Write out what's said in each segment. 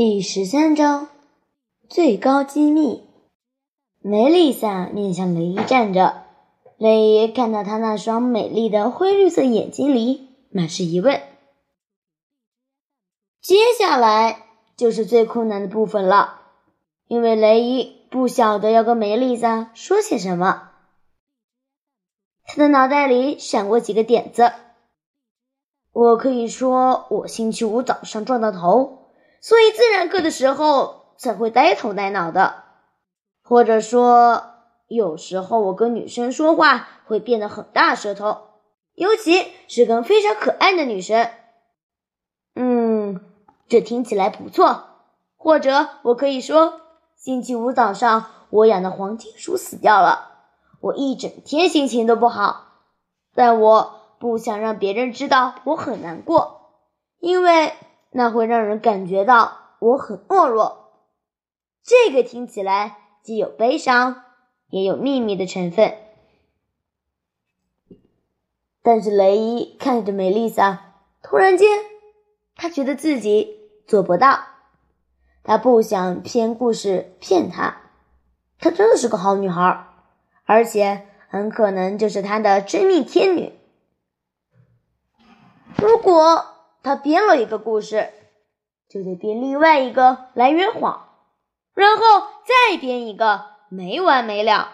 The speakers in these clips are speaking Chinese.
第十三章最高机密。梅丽莎面向雷伊站着，雷伊看到她那双美丽的灰绿色眼睛里满是疑问。接下来就是最困难的部分了，因为雷伊不晓得要跟梅丽莎说些什么。他的脑袋里闪过几个点子。我可以说，我星期五早上撞到头。所以自然课的时候才会呆头呆脑的，或者说有时候我跟女生说话会变得很大舌头，尤其是跟非常可爱的女生。嗯，这听起来不错。或者我可以说，星期五早上我养的黄金鼠死掉了，我一整天心情都不好，但我不想让别人知道我很难过，因为。那会让人感觉到我很懦弱，这个听起来既有悲伤，也有秘密的成分。但是雷伊看着梅丽莎，突然间，他觉得自己做不到。他不想编故事骗她，她真的是个好女孩，而且很可能就是他的真命天女。如果。他编了一个故事，就得编另外一个来圆谎，然后再编一个，没完没了。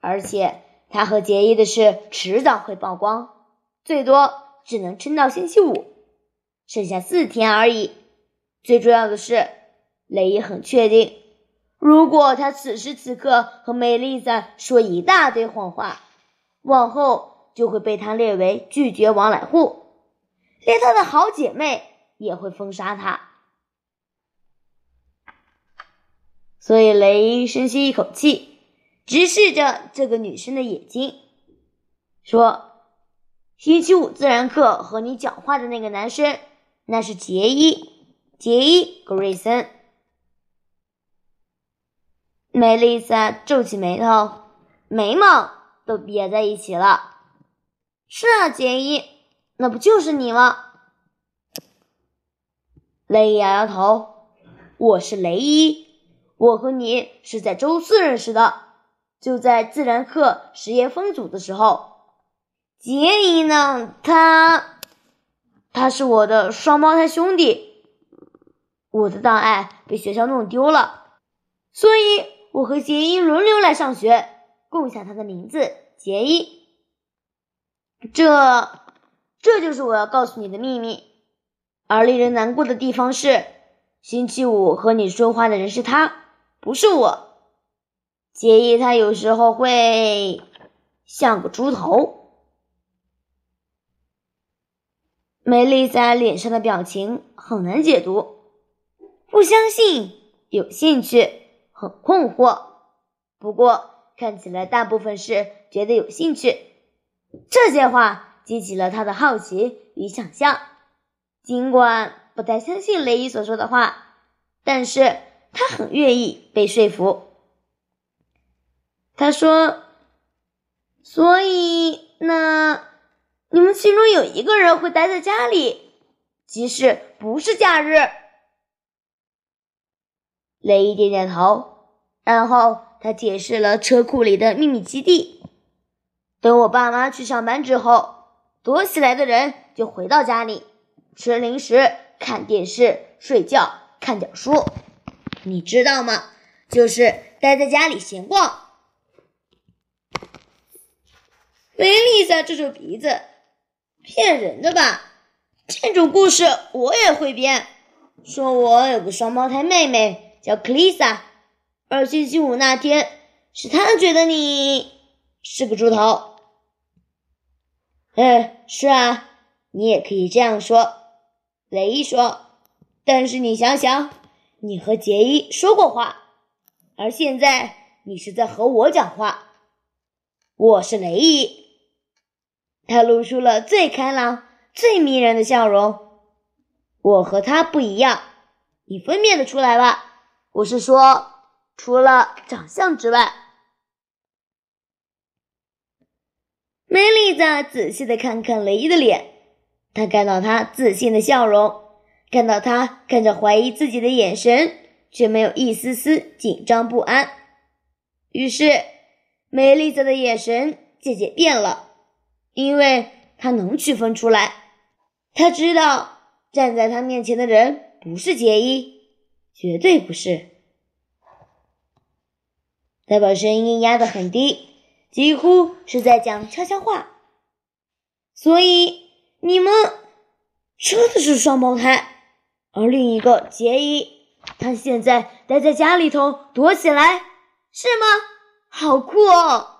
而且他和杰伊的事迟早会曝光，最多只能撑到星期五，剩下四天而已。最重要的是，雷伊很确定，如果他此时此刻和梅丽莎说一大堆谎话，往后就会被他列为拒绝往来户。连她的好姐妹也会封杀他，所以雷伊深吸一口气，直视着这个女生的眼睛，说：“星期五自然课和你讲话的那个男生，那是杰伊，杰伊·格瑞森。”梅丽莎皱起眉头，眉毛都憋在一起了。“是啊，杰伊。”那不就是你吗？雷伊摇摇头，我是雷伊，我和你是在周四认识的，就在自然课实验分组的时候。杰伊呢？他，他是我的双胞胎兄弟，我的档案被学校弄丢了，所以我和杰伊轮流来上学，共享他的名字杰伊。这。这就是我要告诉你的秘密，而令人难过的地方是，星期五和你说话的人是他，不是我。杰伊他有时候会像个猪头。梅丽莎脸上的表情很难解读，不相信，有兴趣，很困惑。不过看起来大部分是觉得有兴趣。这些话。激起了他的好奇与想象，尽管不太相信雷伊所说的话，但是他很愿意被说服。他说：“所以，那你们其中有一个人会待在家里，即使不是假日。”雷伊点点头，然后他解释了车库里的秘密基地。等我爸妈去上班之后。躲起来的人就回到家里，吃零食、看电视、睡觉、看点书，你知道吗？就是待在家里闲逛。梅丽莎皱皱鼻子，骗人的吧？这种故事我也会编。说我有个双胞胎妹妹叫克丽莎，而星期五那天是她觉得你是个猪头。嗯，是啊，你也可以这样说。雷伊说：“但是你想想，你和杰伊说过话，而现在你是在和我讲话。我是雷伊。”他露出了最开朗、最迷人的笑容。我和他不一样，你分辨得出来吧？我是说，除了长相之外。梅丽莎仔细的看看雷伊的脸，她看到他自信的笑容，看到他看着怀疑自己的眼神，却没有一丝丝紧张不安。于是，梅丽莎的眼神渐渐变了，因为她能区分出来，她知道站在她面前的人不是杰伊，绝对不是。他把声音压得很低，几乎是在讲悄悄话。所以你们真的是双胞胎，而另一个杰伊，他现在待在家里头躲起来，是吗？好酷哦！